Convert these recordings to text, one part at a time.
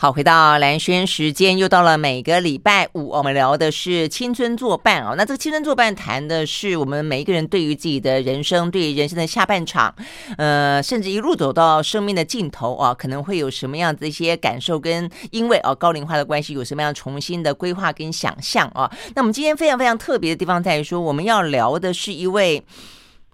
好，回到蓝轩时间，又到了每个礼拜五，我们聊的是青春作伴哦。那这个青春作伴谈的是我们每一个人对于自己的人生，对于人生的下半场，呃，甚至一路走到生命的尽头啊，可能会有什么样子一些感受，跟因为啊高龄化的关系，有什么样重新的规划跟想象啊。那我们今天非常非常特别的地方在于说，我们要聊的是一位。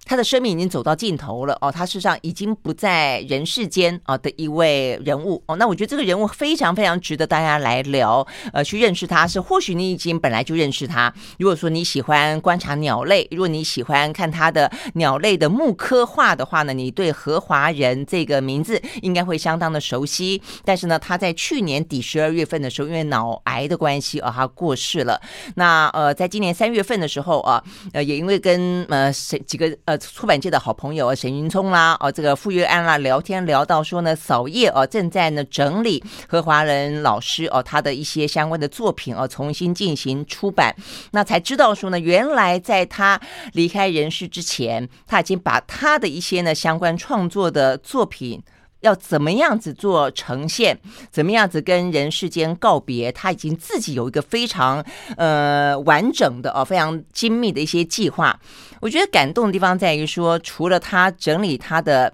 他的生命已经走到尽头了哦，他事实上已经不在人世间啊的一位人物哦。那我觉得这个人物非常非常值得大家来聊，呃，去认识他。是或许你已经本来就认识他。如果说你喜欢观察鸟类，如果你喜欢看他的鸟类的木刻画的话呢，你对何华仁这个名字应该会相当的熟悉。但是呢，他在去年底十二月份的时候，因为脑癌的关系啊，他过世了。那呃，在今年三月份的时候啊，呃，也因为跟呃谁几个呃。出版界的好朋友沈云聪啦，哦，这个傅月安啦，聊天聊到说呢，扫叶哦正在呢整理何华仁老师哦他的一些相关的作品哦重新进行出版，那才知道说呢，原来在他离开人世之前，他已经把他的一些呢相关创作的作品。要怎么样子做呈现？怎么样子跟人世间告别？他已经自己有一个非常呃完整的哦，非常精密的一些计划。我觉得感动的地方在于说，除了他整理他的。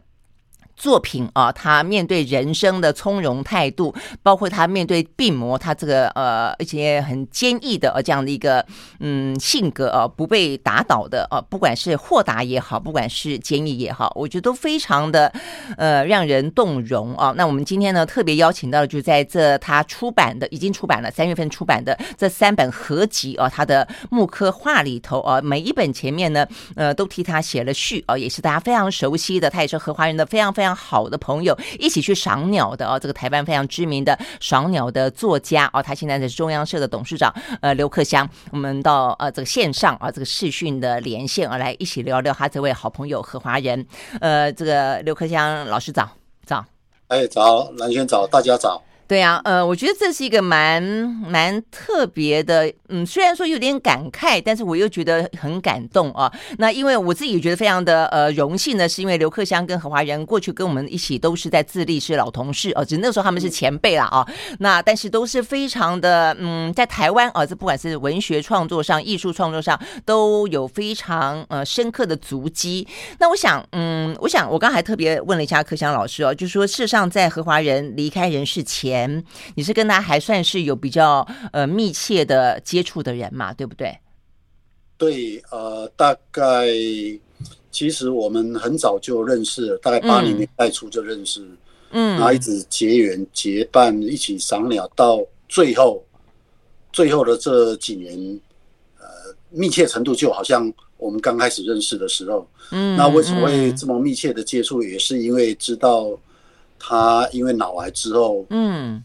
作品啊，他面对人生的从容态度，包括他面对病魔，他这个呃，一些很坚毅的呃这样的一个嗯性格啊，不被打倒的啊，不管是豁达也好，不管是坚毅也好，我觉得都非常的呃让人动容啊。那我们今天呢，特别邀请到的就在这他出版的已经出版了三月份出版的这三本合集啊，他的木刻画里头啊，每一本前面呢呃都替他写了序啊，也是大家非常熟悉的，他也是荷华人的非常非常。好的朋友一起去赏鸟的哦，这个台湾非常知名的赏鸟的作家哦，他现在是中央社的董事长呃刘克湘，我们到呃这个线上啊这个视讯的连线而来一起聊聊他这位好朋友何华人，呃这个刘克湘老师早早，哎早蓝轩早大家早。对啊，呃，我觉得这是一个蛮蛮特别的，嗯，虽然说有点感慨，但是我又觉得很感动啊。那因为我自己也觉得非常的呃荣幸呢，是因为刘克湘跟何华仁过去跟我们一起都是在自立是老同事哦，只那时候他们是前辈了啊。那但是都是非常的嗯，在台湾啊，这不管是文学创作上、艺术创作上都有非常呃深刻的足迹。那我想，嗯，我想我刚才特别问了一下克襄老师哦，就是说事实上在何华仁离开人世前。你是跟他还算是有比较呃密切的接触的人嘛，对不对？对，呃，大概其实我们很早就认识了，大概八零年代初就认识，嗯，然后一直结缘结伴一起赏鸟，到最后最后的这几年，呃，密切程度就好像我们刚开始认识的时候，嗯，那为什么会这么密切的接触，也是因为知道。他因为脑癌之后，嗯，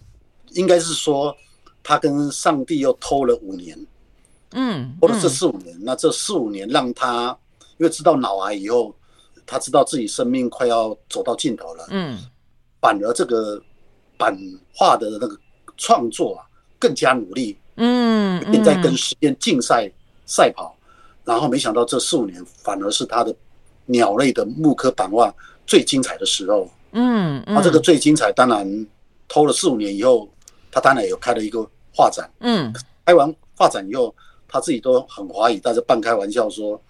应该是说他跟上帝又偷了五年，嗯，或者这四五年。那这四五年让他因为知道脑癌以后，他知道自己生命快要走到尽头了，嗯，反而这个版画的那个创作啊更加努力，嗯，并在跟时间竞赛赛跑。然后没想到这四五年反而是他的鸟类的木刻版画最精彩的时候。嗯，他、嗯啊、这个最精彩，当然偷了四五年以后，他当然有开了一个画展。嗯，开完画展以后，他自己都很怀疑，但是半开玩笑说：“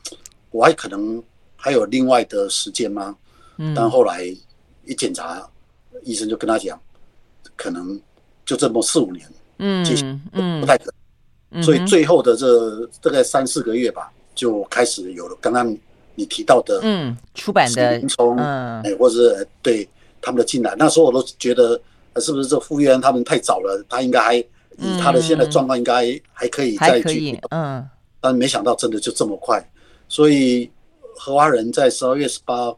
我还可能还有另外的时间吗？”嗯，但后来一检查，医生就跟他讲，可能就这么四五年，嗯，嗯，不太可能。嗯、所以最后的这大概三四个月吧，就开始有了刚刚你提到的，嗯，出版的，嗯，哎，或者是对。他们的进来，那时候我都觉得，是不是这傅月安他们太早了？他应该还以他的现在状况，应该还可以再去，嗯。但没想到真的就这么快，所以荷花人在十二月十八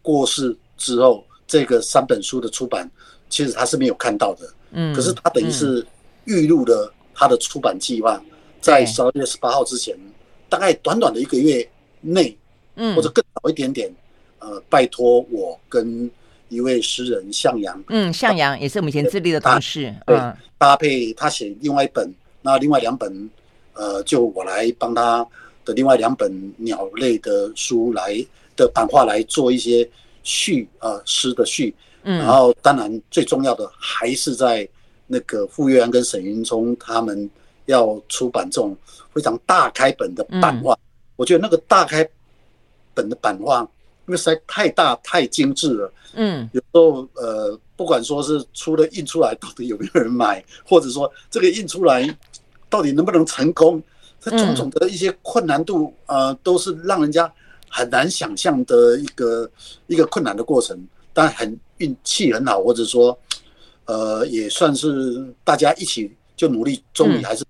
过世之后，这个三本书的出版，其实他是没有看到的。嗯。可是他等于是预录了他的出版计划，在十二月十八号之前，大概短短的一个月内，嗯，或者更早一点点，呃，拜托我跟。一位诗人向阳，嗯，向阳也是我们以前自立的同事，对，搭配他写另外一本，那另外两本，呃，就我来帮他的另外两本鸟类的书来的版画来做一些序，呃，诗的序，嗯，然后当然最重要的还是在那个傅月安跟沈云聪他们要出版这种非常大开本的版画，嗯、我觉得那个大开本的版画，因为实在太大太精致了，嗯，有时候呃，不管说是出了印出来到底有没有人买，或者说这个印出来到底能不能成功，这种种的一些困难度，呃，都是让人家很难想象的一个一个困难的过程。但很运气很好，或者说。呃，也算是大家一起就努力，终于还是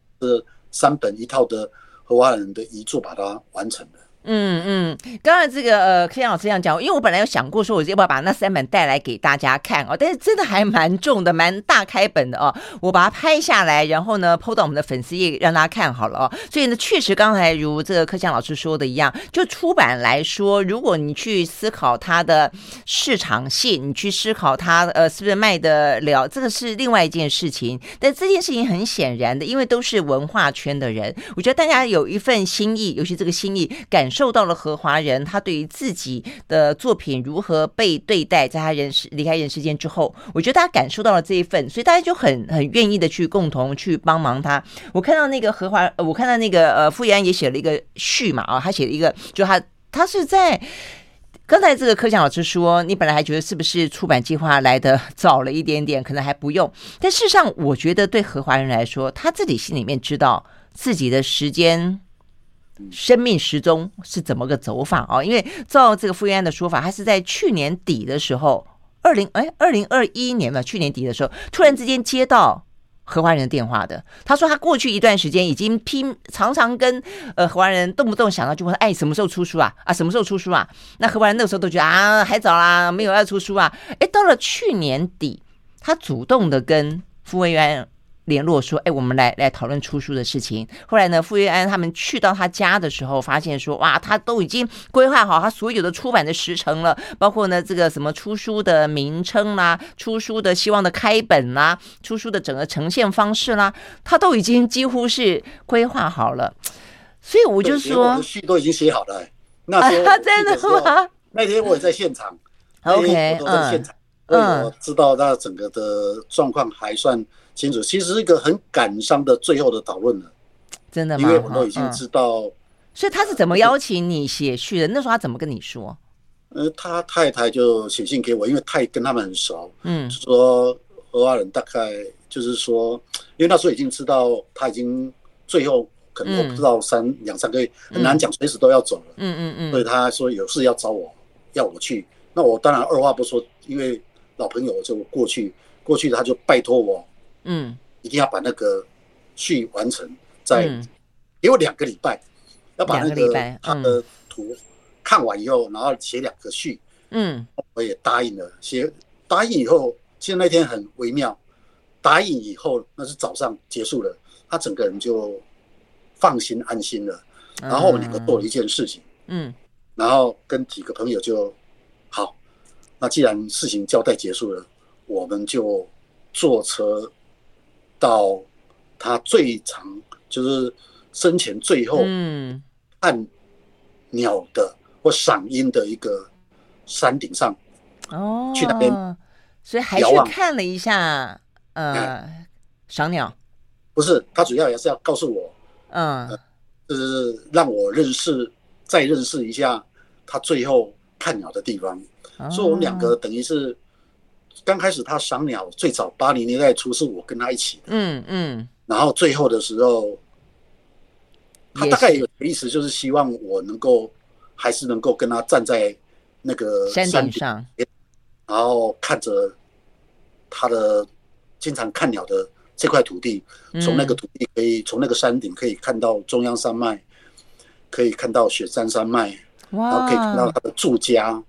三本一套的荷花人的遗作把它完成了。嗯嗯，刚才这个呃，柯老师这样讲，因为我本来有想过说，我要不要把那三本带来给大家看哦，但是真的还蛮重的，蛮大开本的哦。我把它拍下来，然后呢，PO 到我们的粉丝页让大家看好了哦。所以呢，确实刚才如这个柯相老师说的一样，就出版来说，如果你去思考它的市场性，你去思考它呃是不是卖得了，这个是另外一件事情。但这件事情很显然的，因为都是文化圈的人，我觉得大家有一份心意，尤其这个心意感。受受到了何华人，他对于自己的作品如何被对待，在他人世离开人世间之后，我觉得大家感受到了这一份，所以大家就很很愿意的去共同去帮忙他。我看到那个何华，我看到那个呃傅月安也写了一个序嘛啊，他写了一个，就他他是在刚才这个柯相老师说，你本来还觉得是不是出版计划来得早了一点点，可能还不用，但事实上我觉得对何华人来说，他自己心里面知道自己的时间。生命时钟是怎么个走法啊？因为照这个傅月安的说法，他是在去年底的时候，二零哎二零二一年吧，去年底的时候，突然之间接到何华人的电话的。他说他过去一段时间已经拼，常常跟呃河华人动不动想到就问，哎，什么时候出书啊？啊，什么时候出书啊？那何华人那个时候都觉得啊，还早啦，没有要出书啊。哎，到了去年底，他主动的跟傅月安。联络说：“哎，我们来来讨论出书的事情。”后来呢，傅月安他们去到他家的时候，发现说：“哇，他都已经规划好他所有的出版的时程了，包括呢这个什么出书的名称啦、出书的希望的开本啦、出书的整个呈现方式啦，他都已经几乎是规划好了。”所以我就说，都已经写好了。那时候啊，真的吗？那天我也在现场。OK，我都在现场，嗯，我知道那整个的状况还算。清楚，其实是一个很感伤的最后的讨论了，真的吗？因为我都已经知道，嗯、所以他是怎么邀请你写序的？那时候他怎么跟你说？呃，他太太就写信给我，因为太跟他们很熟，嗯，说河华人大概就是说，因为那时候已经知道他已经最后可能我不知道三两、嗯、三个月很难讲，随时都要走了，嗯嗯嗯，所以他说有事要找我，要我去，那我当然二话不说，因为老朋友就过去，过去他就拜托我。嗯，一定要把那个序完成，在给我两个礼拜，要把那个他的图看完以后，然后写两个序。嗯，我也答应了。写答应以后，其实那天很微妙。答应以后，那是早上结束了，他整个人就放心安心了。然后我们两个做了一件事情，嗯，然后跟几个朋友就好。那既然事情交代结束了，我们就坐车。到他最长就是生前最后看鸟的或赏鹰的一个山顶上哦，去那边，所以还去看了一下呃赏鸟，不是他主要也是要告诉我嗯，就是让我认识再认识一下他最后看鸟的地方，所以我们两个等于是。刚开始他赏鸟，最早八零年代初是我跟他一起的，嗯嗯，然后最后的时候，他大概有意思，就是希望我能够还是能够跟他站在那个山顶上，然后看着他的经常看鸟的这块土地，从那个土地可以从那个山顶可以看到中央山脉，可以看到雪山山脉，然后可以看到他的住家，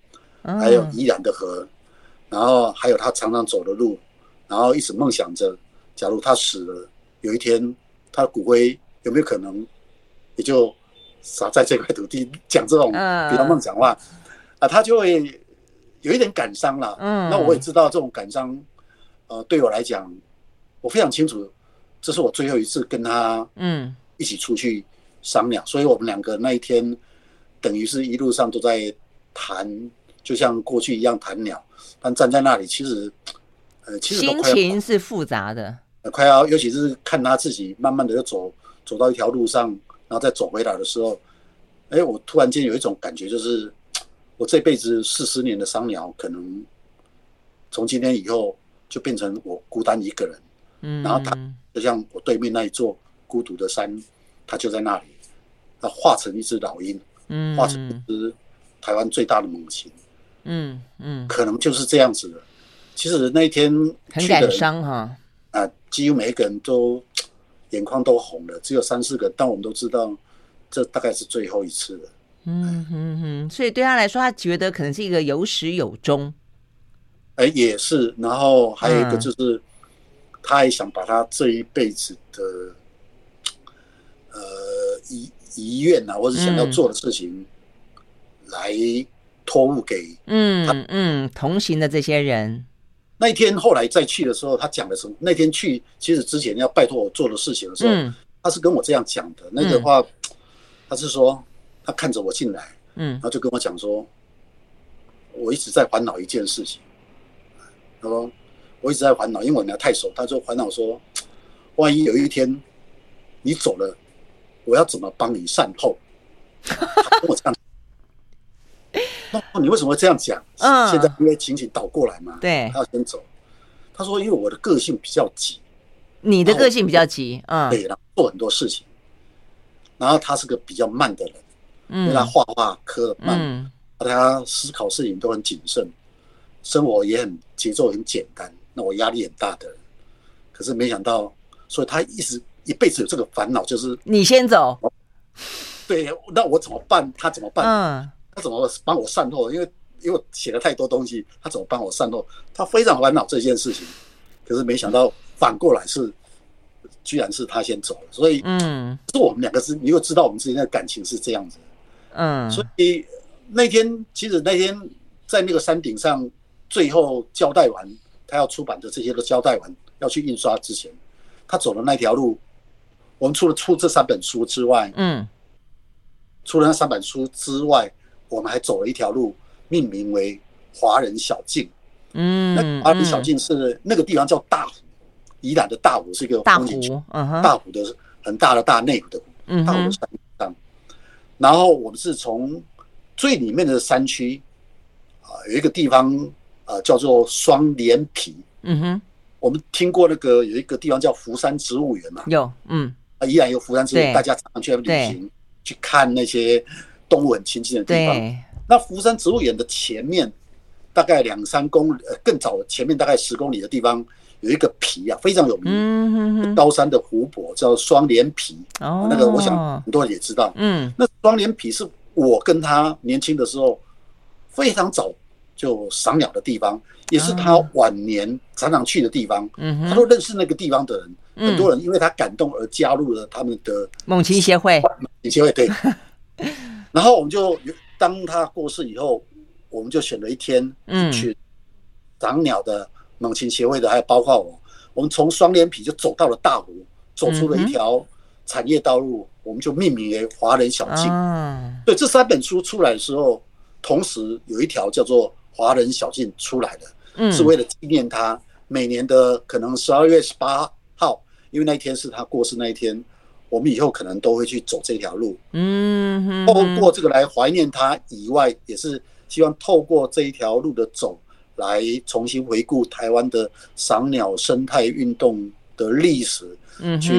还有宜兰的河。然后还有他常常走的路，然后一直梦想着，假如他死了，有一天他的骨灰有没有可能也就撒在这块土地？讲这种比较梦想话啊，他就会有一点感伤了。嗯，那我也知道这种感伤，呃，对我来讲，我非常清楚，这是我最后一次跟他嗯一起出去商量，所以我们两个那一天等于是一路上都在谈。就像过去一样谈鸟，但站在那里，其实，呃，其实心情是复杂的。快要，尤其是看他自己慢慢的又走走到一条路上，然后再走回来的时候，哎，我突然间有一种感觉，就是我这辈子四十年的赏鸟，可能从今天以后就变成我孤单一个人。嗯，然后他就像我对面那一座孤独的山，他就在那里，他化成一只老鹰，嗯，化成一只台湾最大的猛禽，嗯嗯嗯，可能就是这样子的。其实那一天很感伤哈。啊，几乎每一个人都眼眶都红了，只有三四个，但我们都知道，这大概是最后一次了。嗯哼哼，所以对他来说，他觉得可能是一个有始有终。哎，也是。然后还有一个就是，嗯、他也想把他这一辈子的呃遗遗愿啊，或者想要做的事情，来托付给嗯嗯同行的这些人。那一天后来再去的时候，他讲的什么？那天去其实之前要拜托我做的事情的时候，嗯、他是跟我这样讲的。那个话，嗯、他是说他看着我进来，嗯，然后就跟我讲说，我一直在烦恼一件事情。他说我一直在烦恼，因为我太熟。他就烦恼说，万一有一天你走了，我要怎么帮你善后？他跟我这样。那你为什么会这样讲？嗯，现在因为情景倒过来嘛，对，他要先走。他说：“因为我的个性比较急，你的个性比较急，嗯，对，然后做很多事情。然后他是个比较慢的人，嗯，因为他画画刻的慢，嗯，他思考事情都很谨慎，生活也很节奏很简单。那我压力很大的人，可是没想到，所以他一直一辈子有这个烦恼，就是你先走。对，那我怎么办？他怎么办？嗯。”他怎么帮我善后？因为因为写了太多东西，他怎么帮我善后？他非常烦恼这件事情，可是没想到反过来是，居然是他先走了。所以，嗯，是我们两个是，你又知道我们之间的感情是这样子，嗯，所以那天其实那天在那个山顶上，最后交代完他要出版的这些都交代完，要去印刷之前，他走的那条路，我们除了出这三本书之外，嗯，除了那三本书之外。我们还走了一条路，命名为华人小径。嗯，那华人小径是那个地方叫大湖，宜兰的大湖是一个风景区。大湖的很大的大内湖的湖，大湖的山上。然后我们是从最里面的山区啊，有一个地方啊叫做双连皮。嗯哼，我们听过那个有一个地方叫福山植物园嘛？有，嗯，啊，宜兰有福山植物园，大家常常去旅行，去看那些。动物很亲近的地方。对那福山植物园的前面，大概两三公里，呃，更早前面大概十公里的地方，有一个皮啊，非常有名，嗯哼哼高山的湖泊叫双连皮。哦，那个我想很多人也知道。嗯，那双连皮是我跟他年轻的时候非常早就赏鸟的地方，也是他晚年常常去的地方。他都认识那个地方的人，嗯、很多人因为他感动而加入了他们的猛禽协会。猛禽协会对。然后我们就当他过世以后，我们就选了一天去长鸟的猛禽协会的，还有包括我，我们从双连皮就走到了大湖，走出了一条产业道路，我们就命名为华人小径。对，这三本书出来的时候，同时有一条叫做华人小径出来的，是为了纪念他。每年的可能十二月十八号，因为那一天是他过世那一天。我们以后可能都会去走这条路，嗯，透过这个来怀念他以外，也是希望透过这一条路的走，来重新回顾台湾的赏鸟生态运动的历史，嗯，去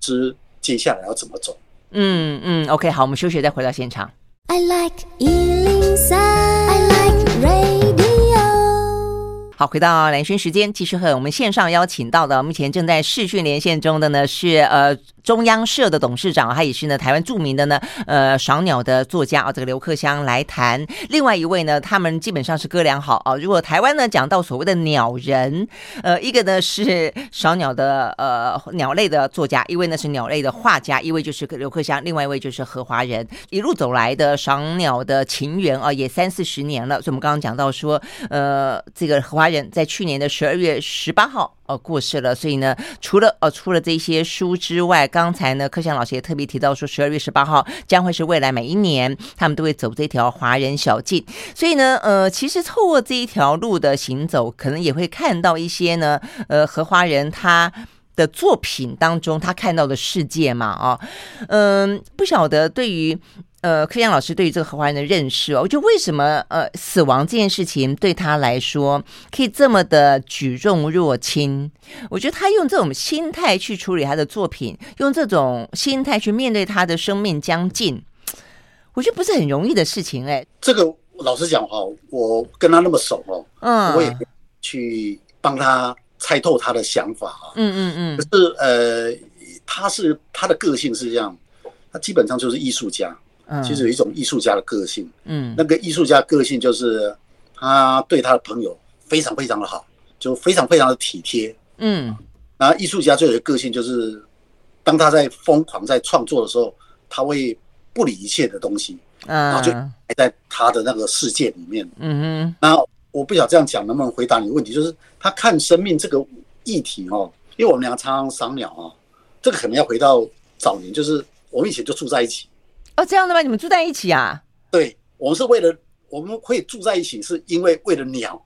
知接下来要怎么走。嗯嗯，OK，好，我们休息再回到现场。I like 好，回到兰萱时间，继续和我们线上邀请到的，目前正在视讯连线中的呢是呃中央社的董事长，他也是呢台湾著名的呢呃赏鸟的作家啊，这个刘克襄来谈。另外一位呢，他们基本上是哥俩好啊。如果台湾呢讲到所谓的鸟人，呃，一个呢是赏鸟的呃鸟类的作家，一位呢是鸟类的画家，一位就是刘克襄，另外一位就是何华仁。一路走来的赏鸟的情缘啊，也三四十年了。所以我们刚刚讲到说，呃，这个何华。人在去年的十二月十八号呃过世了，所以呢，除了呃出了这些书之外，刚才呢克襄老师也特别提到说，十二月十八号将会是未来每一年他们都会走这条华人小径，所以呢，呃，其实透过这一条路的行走，可能也会看到一些呢，呃，荷华人他的作品当中，他看到的世界嘛，啊，嗯，不晓得对于呃柯阳老师对于这个荷花人的认识哦，我觉得为什么呃死亡这件事情对他来说可以这么的举重若轻？我觉得他用这种心态去处理他的作品，用这种心态去面对他的生命将近，我觉得不是很容易的事情哎。这个老实讲哈，我跟他那么熟哦，嗯，我也去帮他。猜透他的想法啊，嗯嗯嗯，可是呃，他是他的个性是这样，他基本上就是艺术家，嗯，其实有一种艺术家的个性，嗯，那个艺术家个性就是他对他的朋友非常非常的好，就非常非常的体贴，嗯，然后艺术家最有的个性就是，当他在疯狂在创作的时候，他会不理一切的东西，嗯，然后就还在他的那个世界里面，嗯哼，那。我不晓得这样讲能不能回答你的问题，就是他看生命这个议题哦，因为我们两个常常赏鸟啊，这个可能要回到早年，就是我们以前就住在一起。哦，这样的吗？你们住在一起啊？对，我们是为了我们会住在一起，是因为为了鸟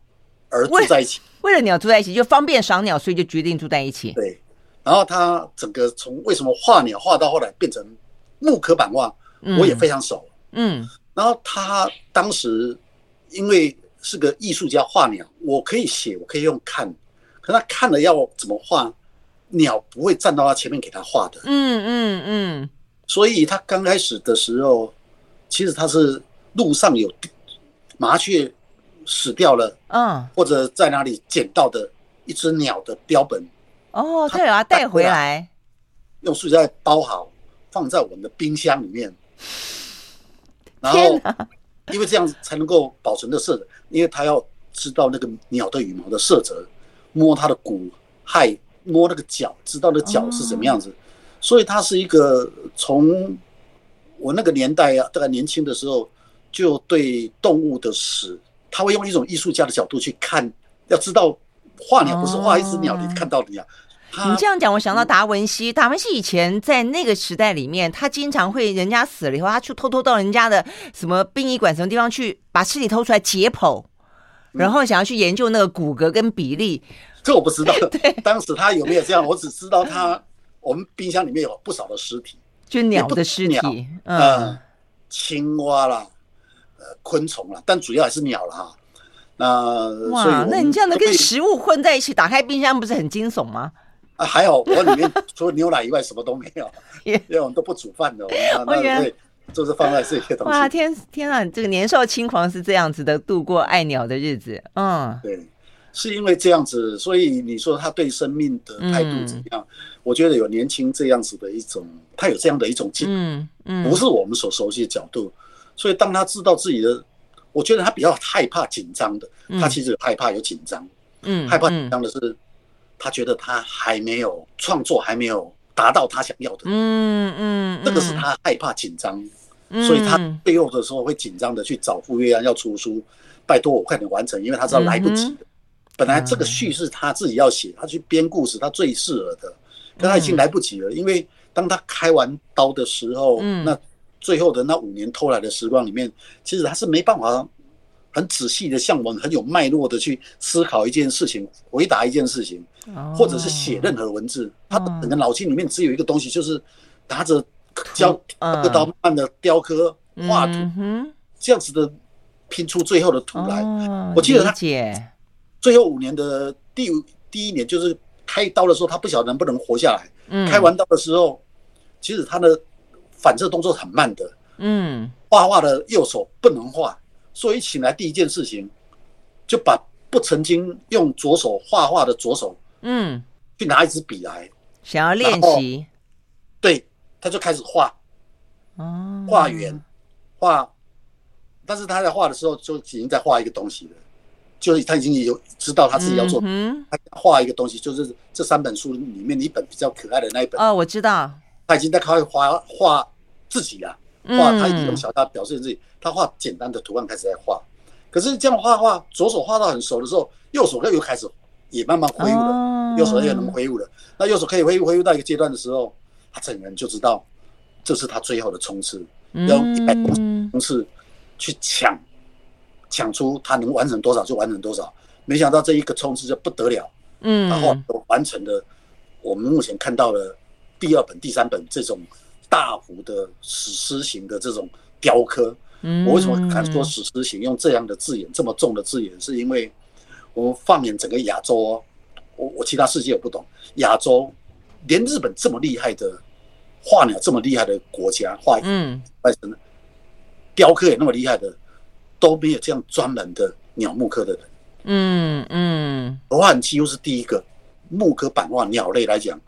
而住在一起。为，为了鸟住在一起，就方便赏鸟，所以就决定住在一起。对，然后他整个从为什么画鸟画到后来变成木刻版画，我也非常熟。嗯，然后他当时因为。是个艺术家画鸟，我可以写，我可以用看，可他看了要怎么画，鸟不会站到他前面给他画的。嗯嗯嗯。所以他刚开始的时候，其实他是路上有麻雀死掉了，嗯，或者在哪里捡到的一只鸟的标本。哦，他有要带回来，用塑胶袋包好，放在我们的冰箱里面。然后，因为这样子才能够保存的色。因为他要知道那个鸟的羽毛的色泽，摸它的骨骸，摸那个脚，知道那个角是什么样子。所以他是一个从我那个年代啊，大概年轻的时候就对动物的死，他会用一种艺术家的角度去看。要知道画鸟不是画一只鸟，你看到的鸟。你这样讲，我想到达文西。达文西以前在那个时代里面，他经常会人家死了以后，他去偷偷到人家的什么殡仪馆什么地方去，把尸体偷出来解剖，然后想要去研究那个骨骼跟比例。嗯、这我不知道，对，当时他有没有这样？我只知道他，我们冰箱里面有不少的尸体，就鸟的尸体，嗯、呃，青蛙啦，呃，昆虫啦，但主要还是鸟了哈。那哇，那你这样的跟食物混在一起，打开冰箱不是很惊悚吗？啊，还好，我里面 除了牛奶以外什么都没有，因为我们都不煮饭的，我们对，就是放在这些东西。哇，天天啊，这个年少轻狂是这样子的度过爱鸟的日子，嗯，对，是因为这样子，所以你说他对生命的态度怎么样？嗯、我觉得有年轻这样子的一种，他有这样的一种境，嗯嗯，不是我们所熟悉的角度，所以当他知道自己的，我觉得他比较害怕紧张的，他其实有害怕有紧张，嗯，害怕紧张的是。他觉得他还没有创作，还没有达到他想要的。嗯嗯，这个是他害怕紧张，所以他背后的时候会紧张的去找傅月安要出书，拜托我快点完成，因为他知道来不及了。本来这个序是他自己要写，他去编故事，他最适合的，但他已经来不及了，因为当他开完刀的时候，那最后的那五年偷来的时光里面，其实他是没办法。很仔细的，像我们很有脉络的去思考一件事情，回答一件事情，或者是写任何文字，他整个脑筋里面只有一个东西，就是拿着雕刻刀慢慢的雕刻画图，这样子的拼出最后的图来。我记得他最后五年的第五第一年，就是开刀的时候，他不晓得能不能活下来。开完刀的时候，其实他的反射动作很慢的。嗯，画画的右手不能画。所以一醒来第一件事情，就把不曾经用左手画画的左手，嗯，去拿一支笔来，想要练习。对，他就开始画，哦，画圆，画，但是他在画的时候就已经在画一个东西了，就是他已经有知道他自己要做，嗯，他画一个东西，就是这三本书里面一本比较可爱的那一本。哦，我知道，他已经在开始画画自己了。画，他用小大表示自己，他画简单的图案开始在画，可是这样画画，左手画到很熟的时候，右手又又开始也慢慢恢复了，右手也能恢复了。那右手可以恢复恢复到一个阶段的时候，他整个人就知道，这是他最后的冲刺，要用一百公刺去抢，抢出他能完成多少就完成多少。没想到这一个冲刺就不得了，嗯，然后完成的我们目前看到了第二本、第三本这种大幅的史诗型的这种雕刻。嗯，我为什么敢说史诗型？用这样的字眼，这么重的字眼，是因为我们放眼整个亚洲哦，我我其他世界我不懂，亚洲连日本这么厉害的画鸟这么厉害的国家画，嗯，外省的雕刻也那么厉害的，都没有这样专门的鸟木科的人。嗯嗯，河华人几乎是第一个木科版画鸟类来讲，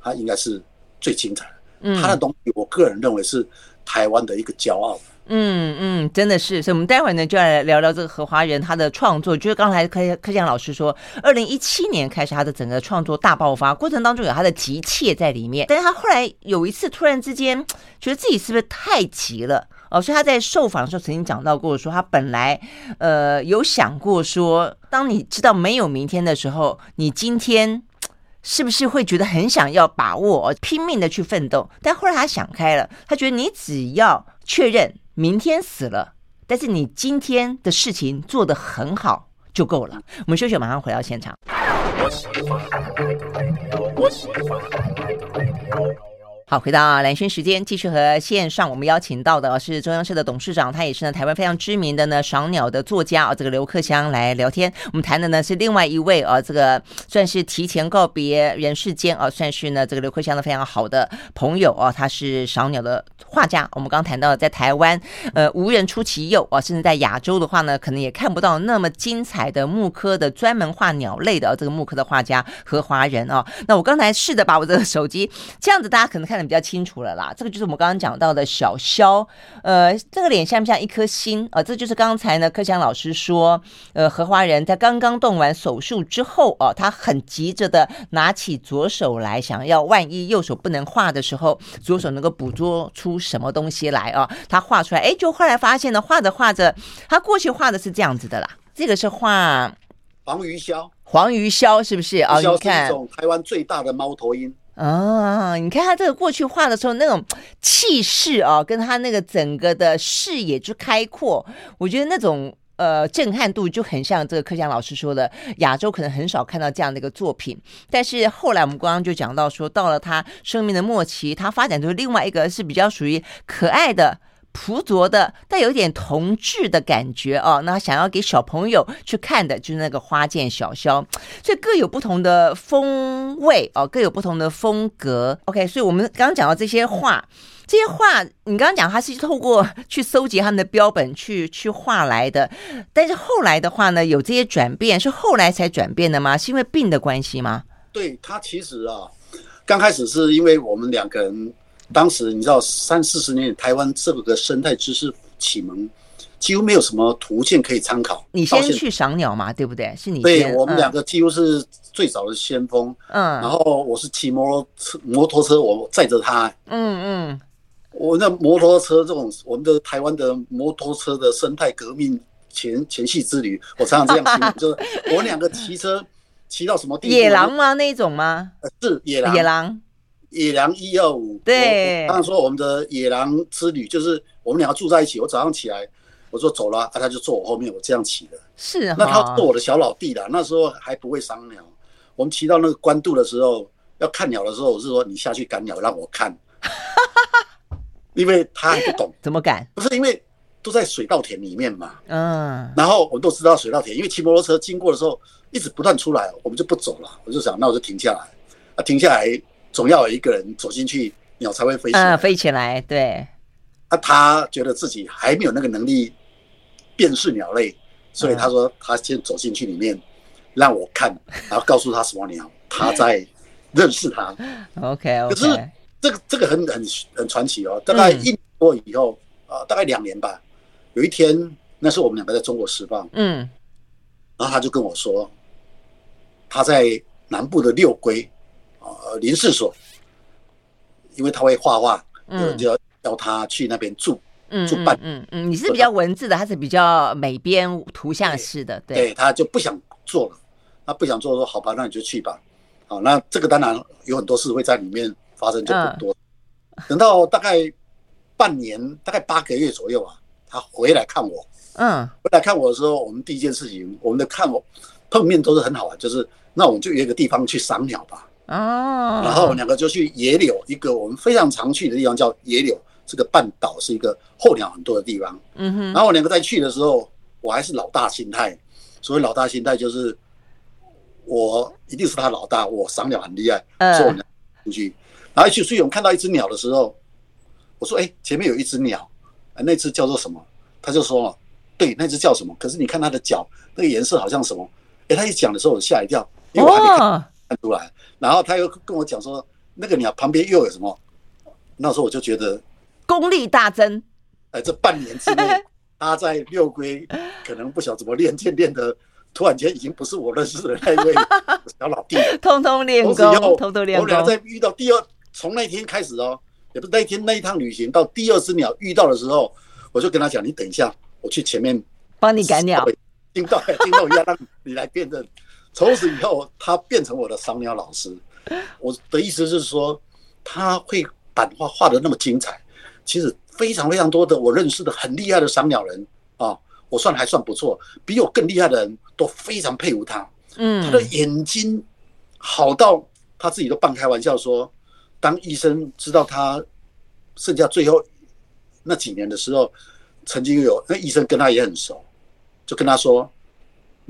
它应该是最精彩的。嗯，他的东西，我个人认为是台湾的一个骄傲。嗯嗯，真的是，所以我们待会儿呢就要来聊聊这个河华人他的创作。就是刚才柯柯翔老师说，二零一七年开始他的整个创作大爆发，过程当中有他的急切在里面，但是他后来有一次突然之间觉得自己是不是太急了哦，所以他在受访的时候曾经讲到过，说他本来呃有想过说，当你知道没有明天的时候，你今天是不是会觉得很想要把握，拼命的去奋斗？但后来他想开了，他觉得你只要确认。明天死了，但是你今天的事情做得很好就够了。我们休息，马上回到现场。好，回到蓝轩时间，继续和线上我们邀请到的是中央社的董事长，他也是呢台湾非常知名的呢赏鸟的作家啊，这个刘克襄来聊天。我们谈的呢是另外一位啊，这个算是提前告别人世间啊，算是呢这个刘克襄的非常好的朋友啊，他是赏鸟的画家。我们刚谈到在台湾呃无人出其右啊，甚至在亚洲的话呢，可能也看不到那么精彩的木刻的专门画鸟类的这个木刻的画家河华人啊。那我刚才试着把我这个手机 这样子，大家可能看。比较清楚了啦，这个就是我们刚刚讲到的小肖，呃，这个脸像不像一颗心啊？呃，这就是刚才呢，柯翔老师说，呃，荷花人在刚刚动完手术之后啊，他很急着的拿起左手来，想要万一右手不能画的时候，左手能够捕捉出什么东西来啊？他画出来，哎，就后来发现呢，画着画着，他过去画的是这样子的啦，这个是画黄鱼鸮，黄鱼鸮是不是啊？你看，这种台湾最大的猫头鹰。啊，你看他这个过去画的时候那种气势啊，跟他那个整个的视野之开阔，我觉得那种呃震撼度就很像这个柯翔老师说的，亚洲可能很少看到这样的一个作品。但是后来我们刚刚就讲到说，到了他生命的末期，他发展出另外一个是比较属于可爱的。朴拙的，带有点童稚的感觉哦。那想要给小朋友去看的，就是那个花见小肖，所以各有不同的风味哦，各有不同的风格。OK，所以我们刚刚讲到这些画，这些画，你刚刚讲他是透过去搜集他们的标本去去画来的，但是后来的话呢，有这些转变，是后来才转变的吗？是因为病的关系吗？对，他其实啊，刚开始是因为我们两个人。当时你知道三四十年台湾这个生态知识启蒙，几乎没有什么图鉴可以参考。你先去赏鸟嘛，对不对？是你对，我们两个几乎是最早的先锋。嗯，然后我是骑摩托车，摩托车我载着他。嗯嗯，我那摩托车这种我们的台湾的摩托车的生态革命前前戏之旅，我常常这样形容，就是我们两个骑车骑到什么地方？野狼吗？那种吗？是野狼。野狼。野狼一二五，对，刚刚说我们的野狼之旅，就是我们两个住在一起。我早上起来，我说走了，啊，他就坐我后面，我这样骑的。是啊，那他做我的小老弟啦。那时候还不会赏鸟，我们骑到那个关渡的时候，要看鸟的时候，我是说你下去赶鸟让我看，因为他还不懂怎么赶，不是因为都在水稻田里面嘛。嗯，然后我们都知道水稻田，因为骑摩托车经过的时候一直不断出来，我们就不走了。我就想，那我就停下来，啊，停下来。总要有一个人走进去，鸟才会飞起来。啊，飞起来，对。那、啊、他觉得自己还没有那个能力辨识鸟类，所以他说他先走进去里面，让我看，然后告诉他什么鸟，他在认识他。OK，可是这个这个很很很传奇哦。大概一年多以后啊、大概两年吧。有一天，那是我们两个在中国释放，嗯，然后他就跟我说，他在南部的六龟。呃，林氏所，因为他会画画，有人就要叫他去那边住，嗯、住半年。嗯嗯，你是比较文字的，他是比较美编图像式的，对，对他就不想做了，他不想做，说好吧，那你就去吧。好，那这个当然有很多事会在里面发生，就不多。嗯、等到大概半年，大概八个月左右啊，他回来看我，嗯，回来看我的时候，我们第一件事情，我们的看我碰面都是很好玩，就是那我们就约个地方去赏鸟吧。哦，然后我们两个就去野柳，一个我们非常常去的地方叫野柳，这个半岛是一个候鸟很多的地方。嗯哼。然后我两个在去的时候，我还是老大心态，所谓老大心态就是我一定是他老大，我赏鸟很厉害，嗯、所以我们出去。然后一去，所以我们看到一只鸟的时候，我说：“哎，前面有一只鸟，那只叫做什么？”他就说：“对，那只叫什么？可是你看它的脚，那个颜色好像什么？”哎，他一讲的时候，我吓一跳，因为我还没看看出来。然后他又跟我讲说，那个鸟旁边又有什么？那时候我就觉得功力大增。哎，这半年之内，他在六龟可能不晓得怎么练剑练的，突然间已经不是我认识的那一位小老弟了，通通练功，通通练功。我俩在遇到第二，从那天开始哦，也不是那一天那一趟旅行到第二只鸟遇到的时候，我就跟他讲：“你等一下，我去前面帮你赶鸟，听到听到一样，让你来辨认。”从此以后，他变成我的赏鸟老师。我的意思是说，他会版画画得那么精彩。其实非常非常多的我认识的很厉害的赏鸟人啊，我算还算不错，比我更厉害的人都非常佩服他。嗯，他的眼睛好到他自己都半开玩笑说，当医生知道他剩下最后那几年的时候，曾经有那医生跟他也很熟，就跟他说。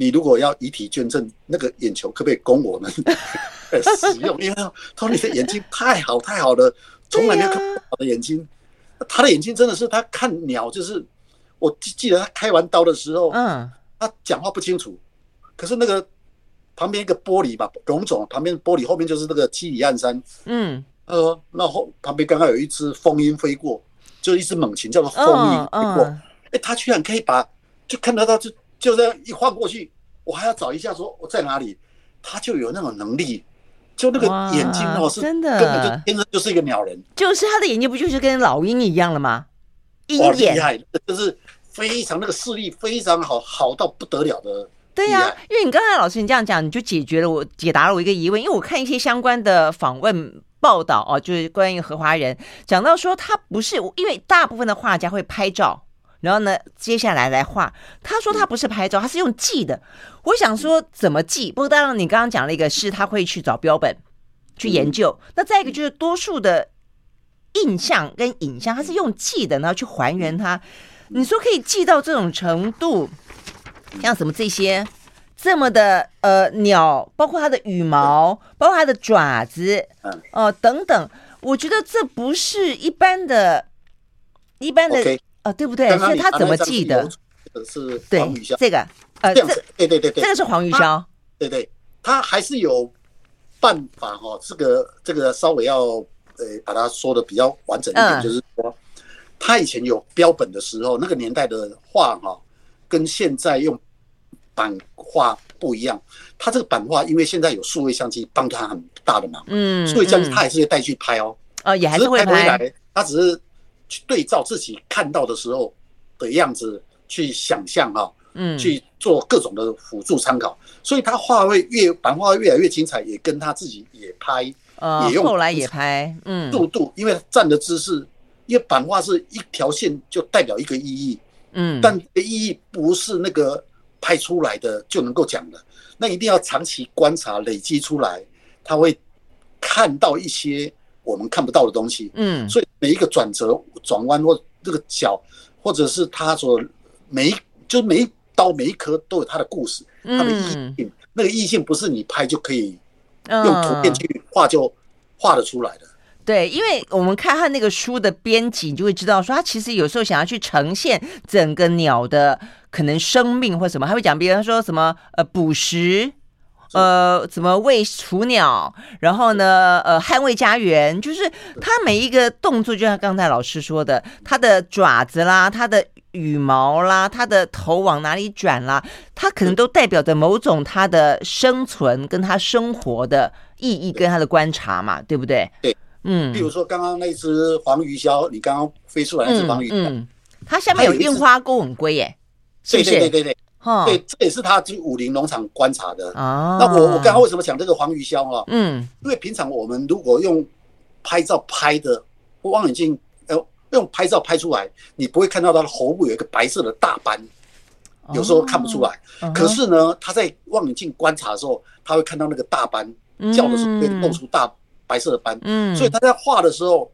你如果要遗体捐赠，那个眼球可不可以供我们 使用？因为他说你的眼睛太好太好了，从来没有看过好的眼睛。他的眼睛真的是，他看鸟就是，我记得他开完刀的时候，嗯，他讲话不清楚，可是那个旁边一个玻璃吧，龙种旁边玻璃后面就是那个七里岸山，嗯，呃，那后旁边刚刚有一只蜂鹰飞过，就一只猛禽叫做蜂鹰飞过，哎，他居然可以把就看得到就。就这样一晃过去，我还要找一下，说我在哪里，他就有那种能力，就那个眼睛哦，是真的，根本就天生就是一个鸟人。就是他的眼睛不就是跟老鹰一样了吗？鹰眼，厉害，就是非常那个视力非常好，好到不得了的。对呀、啊，因为你刚才老师你这样讲，你就解决了我解答了我一个疑问，因为我看一些相关的访问报道哦，就是关于荷花人讲到说他不是，因为大部分的画家会拍照。然后呢，接下来来画。他说他不是拍照，他是用记的。我想说怎么记？不过当然，你刚刚讲了一个是他会去找标本去研究。那再一个就是多数的印象跟影像，他是用记的，然后去还原它。你说可以记到这种程度，像什么这些这么的呃鸟，包括它的羽毛，包括它的爪子，哦、呃、等等。我觉得这不是一般的，一般的。哦，对不对？所以他怎么记的？是黄雨霄，这个呃，这对对对对，这个是黄雨霄，对对，他还是有办法哈。这个这个稍微要呃把它说的比较完整一点，就是说他以前有标本的时候，那个年代的画哈，跟现在用版画不一样。他这个版画，因为现在有数位相机帮他很大的忙，嗯，数位相机他还是会带去拍哦，哦，也还是会拍，他只是。去对照自己看到的时候的样子去想象哈，嗯，去做各种的辅助参考，所以他画会越版画越来越精彩，也跟他自己也拍，也用后来也拍，嗯，速度，因为站的姿势，因为版画是一条线就代表一个意义，嗯，但意义不是那个拍出来的就能够讲的，那一定要长期观察累积出来，他会看到一些。我们看不到的东西，嗯，所以每一个转折、转弯或这个角，或者是它所每一，就是每一刀、每一颗都有它的故事，它的意境。嗯、那个意境不是你拍就可以用图片去画就画得出来的。对，因为我们看他那个书的编辑，你就会知道说，他其实有时候想要去呈现整个鸟的可能生命或什么，他会讲，比方说什么呃捕食。呃，怎么喂雏鸟？然后呢，呃，捍卫家园，就是它每一个动作，就像刚才老师说的，它的爪子啦，它的羽毛啦，它的头往哪里转啦，它可能都代表着某种它的生存跟它生活的意义跟它的观察嘛，对不对？对，嗯。比如说刚刚那只黄鱼鸮，你刚刚飞出来那只黄鱼鸮，嗯，它下面有印花钩吻龟，耶，是不是？对对对对。对，这也是他去武陵农场观察的。哦，那我我刚刚为什么讲这个黄鱼鸮啊？嗯，因为平常我们如果用拍照拍的望远镜，呃，用拍照拍出来，你不会看到它的喉部有一个白色的大斑，有时候看不出来。可是呢，他在望远镜观察的时候，他会看到那个大斑，叫的时候会露出大白色的斑。嗯，所以他在画的时候，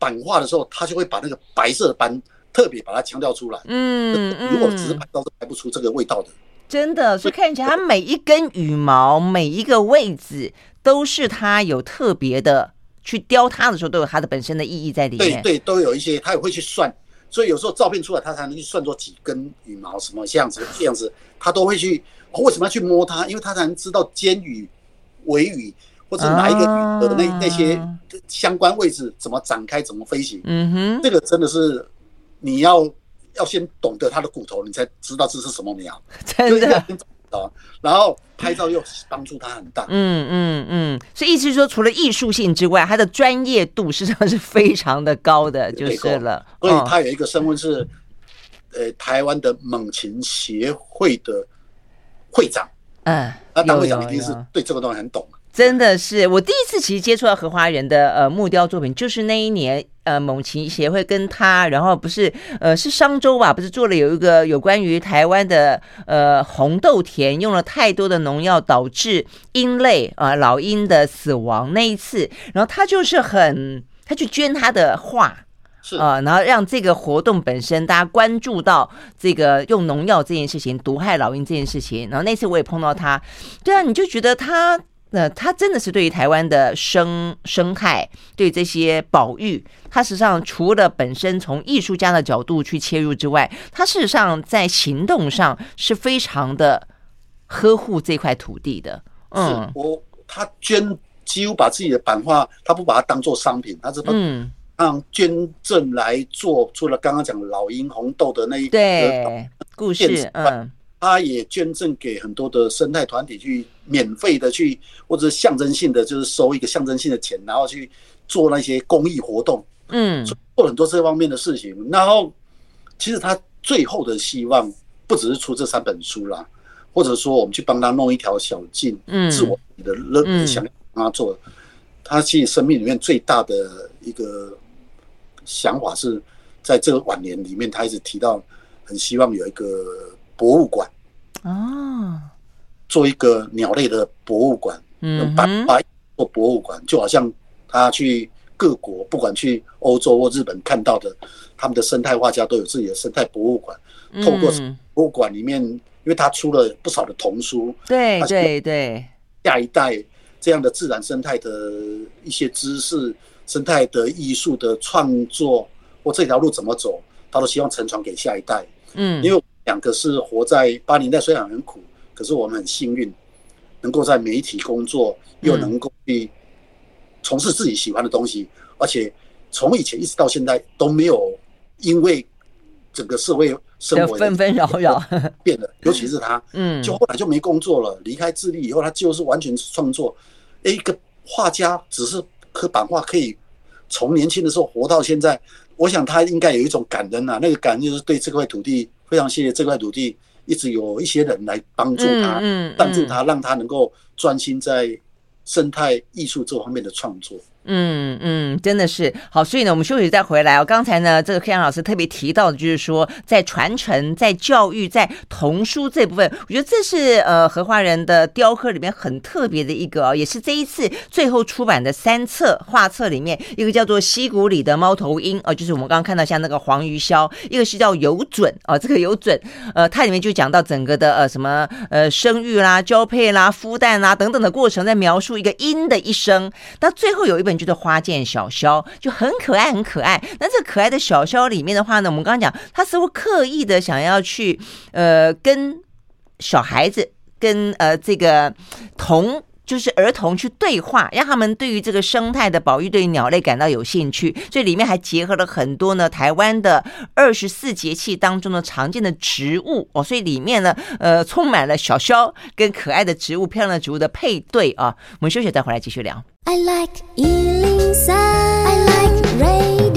版画的时候，他就会把那个白色的斑特别把它强调出来。嗯，如果只是拍照是拍不出这个味道的。真的，所以看起来它每一根羽毛，每一个位置都是它有特别的去雕它的时候，都有它的本身的意义在里面。对对，都有一些，他也会去算。所以有时候照片出来，他才能去算作几根羽毛，什么这样子这样子，他都会去。为什么要去摸它？因为他才能知道尖羽、尾羽或者哪一个羽的那那些相关位置怎么展开、怎么飞行。嗯哼，这个真的是你要要先懂得它的骨头，你才知道这是什么鸟。真的。啊然后拍照又帮助他很大。嗯嗯嗯，所以意思是说，除了艺术性之外，他的专业度实际上是非常的高的，就是了。所以他有一个身份是，呃，台湾的猛禽协会的会长。嗯，那当会长一定是对这个东西很懂。真的是，我第一次其实接触到荷花园的呃木雕作品，就是那一年呃猛禽协会跟他，然后不是呃是商周吧，不是做了有一个有关于台湾的呃红豆田用了太多的农药导致鹰类啊、老鹰的死亡那一次，然后他就是很他去捐他的画是啊、然后让这个活动本身大家关注到这个用农药这件事情毒害老鹰这件事情，然后那次我也碰到他，对啊，你就觉得他。那他真的是对于台湾的生生态，对这些保育，他实际上除了本身从艺术家的角度去切入之外，他事实上在行动上是非常的呵护这块土地的。嗯，我他捐几乎把自己的版画，他不把它当做商品，他是嗯让捐赠来做，除了刚刚讲老鹰红豆的那一对故事，嗯。他也捐赠给很多的生态团体去免费的去，或者象征性的就是收一个象征性的钱，然后去做那些公益活动，嗯，做很多这方面的事情。然后，其实他最后的希望不只是出这三本书啦，或者说我们去帮他弄一条小径，嗯，自我的乐想帮他做。他其实生命里面最大的一个想法是在这个晚年里面，他一直提到很希望有一个。博物馆哦，做一个鸟类的博物馆，嗯，办法做博物馆，就好像他去各国，不管去欧洲或日本看到的，他们的生态画家都有自己的生态博物馆。透过博物馆里面，因为他出了不少的童书，对对对，下一代这样的自然生态的一些知识、生态的艺术的创作或这条路怎么走，他都希望承传给下一代。嗯，因为。两个是活在八零代，虽然很苦，可是我们很幸运，能够在媒体工作，又能够去从事自己喜欢的东西，而且从以前一直到现在都没有因为整个社会生活纷纷扰扰变了，尤其是他，嗯，就后来就没工作了，离开智利以后，他就是完全创作。一个画家只是刻版画，可以从年轻的时候活到现在，我想他应该有一种感恩啊，那个感恩就是对这块土地。非常谢谢这块土地，一直有一些人来帮助他，帮助他，让他能够专心在生态艺术这方面的创作。嗯嗯，真的是好，所以呢，我们休息再回来哦。刚才呢，这个克阳老师特别提到的，就是说在传承、在教育、在童书这部分，我觉得这是呃荷花人的雕刻里面很特别的一个哦，也是这一次最后出版的三册画册里面一个叫做《溪谷里的猫头鹰》哦，就是我们刚刚看到像那个黄鱼鸮，一个是叫有准哦，这个有准呃，它里面就讲到整个的呃什么呃生育啦、交配啦、孵蛋啦等等的过程，在描述一个鹰的一生。到最后有一本。就是花见小萧，就很可爱，很可爱。那这可爱的小萧里面的话呢，我们刚刚讲，他似乎刻意的想要去，呃，跟小孩子，跟呃这个童，就是儿童去对话，让他们对于这个生态的保育，对于鸟类感到有兴趣。所以里面还结合了很多呢，台湾的二十四节气当中的常见的植物哦，所以里面呢，呃，充满了小肖跟可爱的植物、漂亮的植物的配对啊。我们休息再回来继续聊。I like 103, I like radio.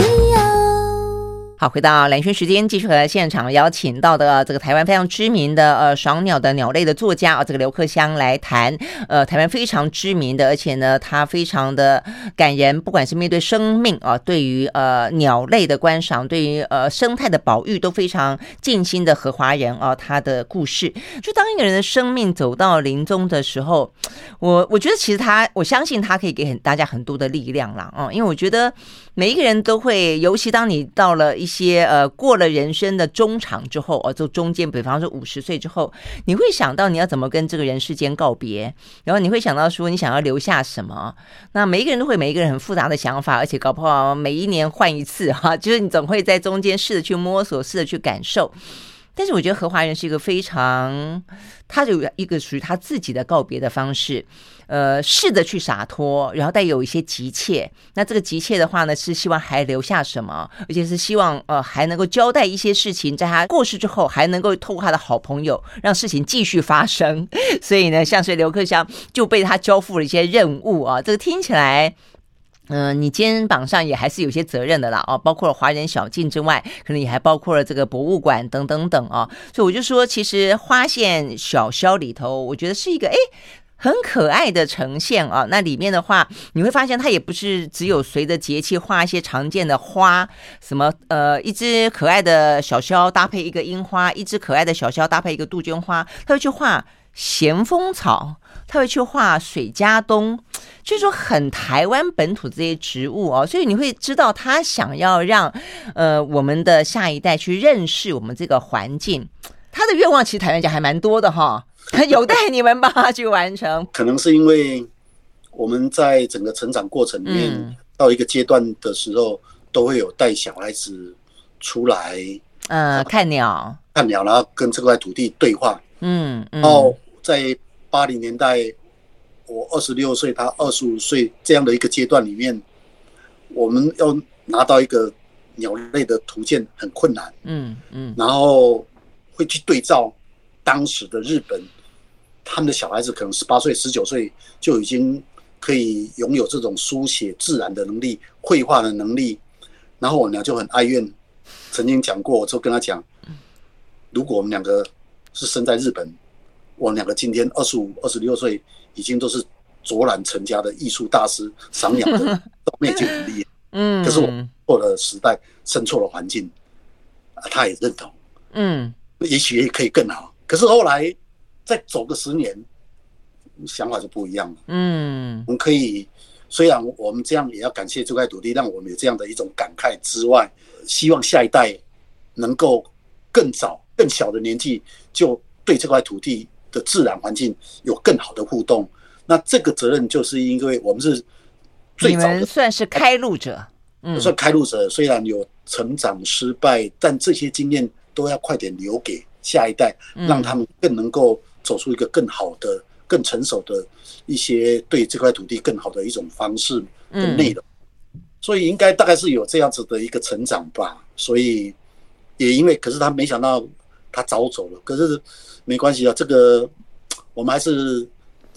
好，回到蓝轩时间，继续和现场邀请到的这个台湾非常知名的呃赏鸟的鸟类的作家啊，这个刘克襄来谈。呃台湾非常知名的，而且呢他非常的感人，不管是面对生命啊，对于呃鸟类的观赏，对于呃生态的保育都非常尽心的何华人啊，他的故事，就当一个人的生命走到临终的时候，我我觉得其实他，我相信他可以给很大家很多的力量啦啊，因为我觉得每一个人都会，尤其当你到了一些呃过了人生的中场之后，哦，就中间，比方说五十岁之后，你会想到你要怎么跟这个人世间告别，然后你会想到说你想要留下什么。那每一个人都会每一个人很复杂的想法，而且搞不好每一年换一次哈，就是你总会在中间试着去摸索，试着去感受。但是我觉得何华仁是一个非常，他有一个属于他自己的告别的方式，呃，试着去洒脱，然后带有一些急切。那这个急切的话呢，是希望还留下什么，而且是希望呃还能够交代一些事情，在他过世之后还能够透过他的好朋友让事情继续发生。所以呢，像是刘克襄就被他交付了一些任务啊，这个听起来。嗯、你肩膀上也还是有些责任的啦，哦，包括了华人小径之外，可能也还包括了这个博物馆等等等啊，所以我就说，其实花县小肖里头，我觉得是一个诶很可爱的呈现啊。那里面的话，你会发现它也不是只有随着节气画一些常见的花，什么呃，一只可爱的小肖搭配一个樱花，一只可爱的小肖搭配一个杜鹃花，它会去画咸丰草，它会去画水葭冬。就是说很台湾本土这些植物哦，所以你会知道他想要让呃我们的下一代去认识我们这个环境，他的愿望其实台湾讲还蛮多的哈，有待你们帮他去完成。可能是因为我们在整个成长过程里面，嗯、到一个阶段的时候，都会有带小孩子出来，呃，看鸟，看鸟，然后跟这块土地对话。嗯，嗯，然后在八零年代。我二十六岁，他二十五岁，这样的一个阶段里面，我们要拿到一个鸟类的图鉴很困难。嗯嗯，然后会去对照当时的日本，他们的小孩子可能十八岁、十九岁就已经可以拥有这种书写自然的能力、绘画的能力。然后我俩就很哀怨，曾经讲过，我就跟他讲，如果我们两个是生在日本，我们两个今天二十五、二十六岁。已经都是卓然成家的艺术大师，赏鸟的 都已经很厉害。嗯，可是我错了时代，生错了环境，啊，他也认同。嗯，也许也可以更好。可是后来再走个十年，想法就不一样了。嗯，我们可以虽然我们这样也要感谢这块土地，让我们有这样的一种感慨之外，希望下一代能够更早、更小的年纪就对这块土地。的自然环境有更好的互动，那这个责任就是因为我们是最早的，算是开路者，嗯，算开路者。虽然有成长失败，但这些经验都要快点留给下一代，让他们更能够走出一个更好的、更成熟的一些对这块土地更好的一种方式的内容。所以应该大概是有这样子的一个成长吧。所以也因为，可是他没想到他早走了，可是。没关系啊，这个我们还是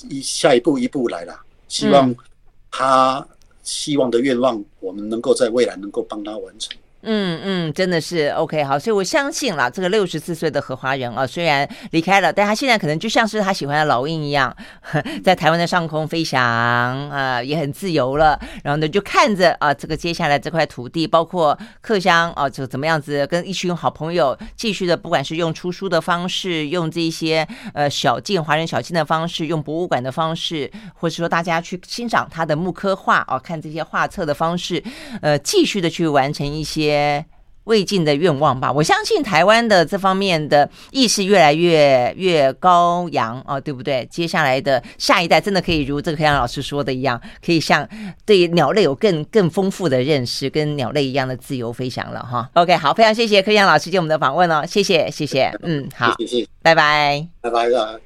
一下一步一步来啦。希望他希望的愿望，我们能够在未来能够帮他完成。嗯嗯嗯，真的是 OK 好，所以我相信了这个六十四岁的何华人啊，虽然离开了，但他现在可能就像是他喜欢的老鹰一样，在台湾的上空飞翔啊，也很自由了。然后呢，就看着啊，这个接下来这块土地，包括克襄啊，就怎么样子跟一群好朋友继续的，不管是用出书的方式，用这些呃小径华人小径的方式，用博物馆的方式，或者说大家去欣赏他的木刻画啊，看这些画册的方式，呃，继续的去完成一些。些未尽的愿望吧，我相信台湾的这方面的意识越来越越高扬啊，对不对？接下来的下一代真的可以如这个克襄老师说的一样，可以像对鸟类有更更丰富的认识，跟鸟类一样的自由飞翔了哈。OK，好，非常谢谢柯阳老师接我们的访问哦，谢谢谢谢，嗯，好，谢谢，拜拜，拜拜。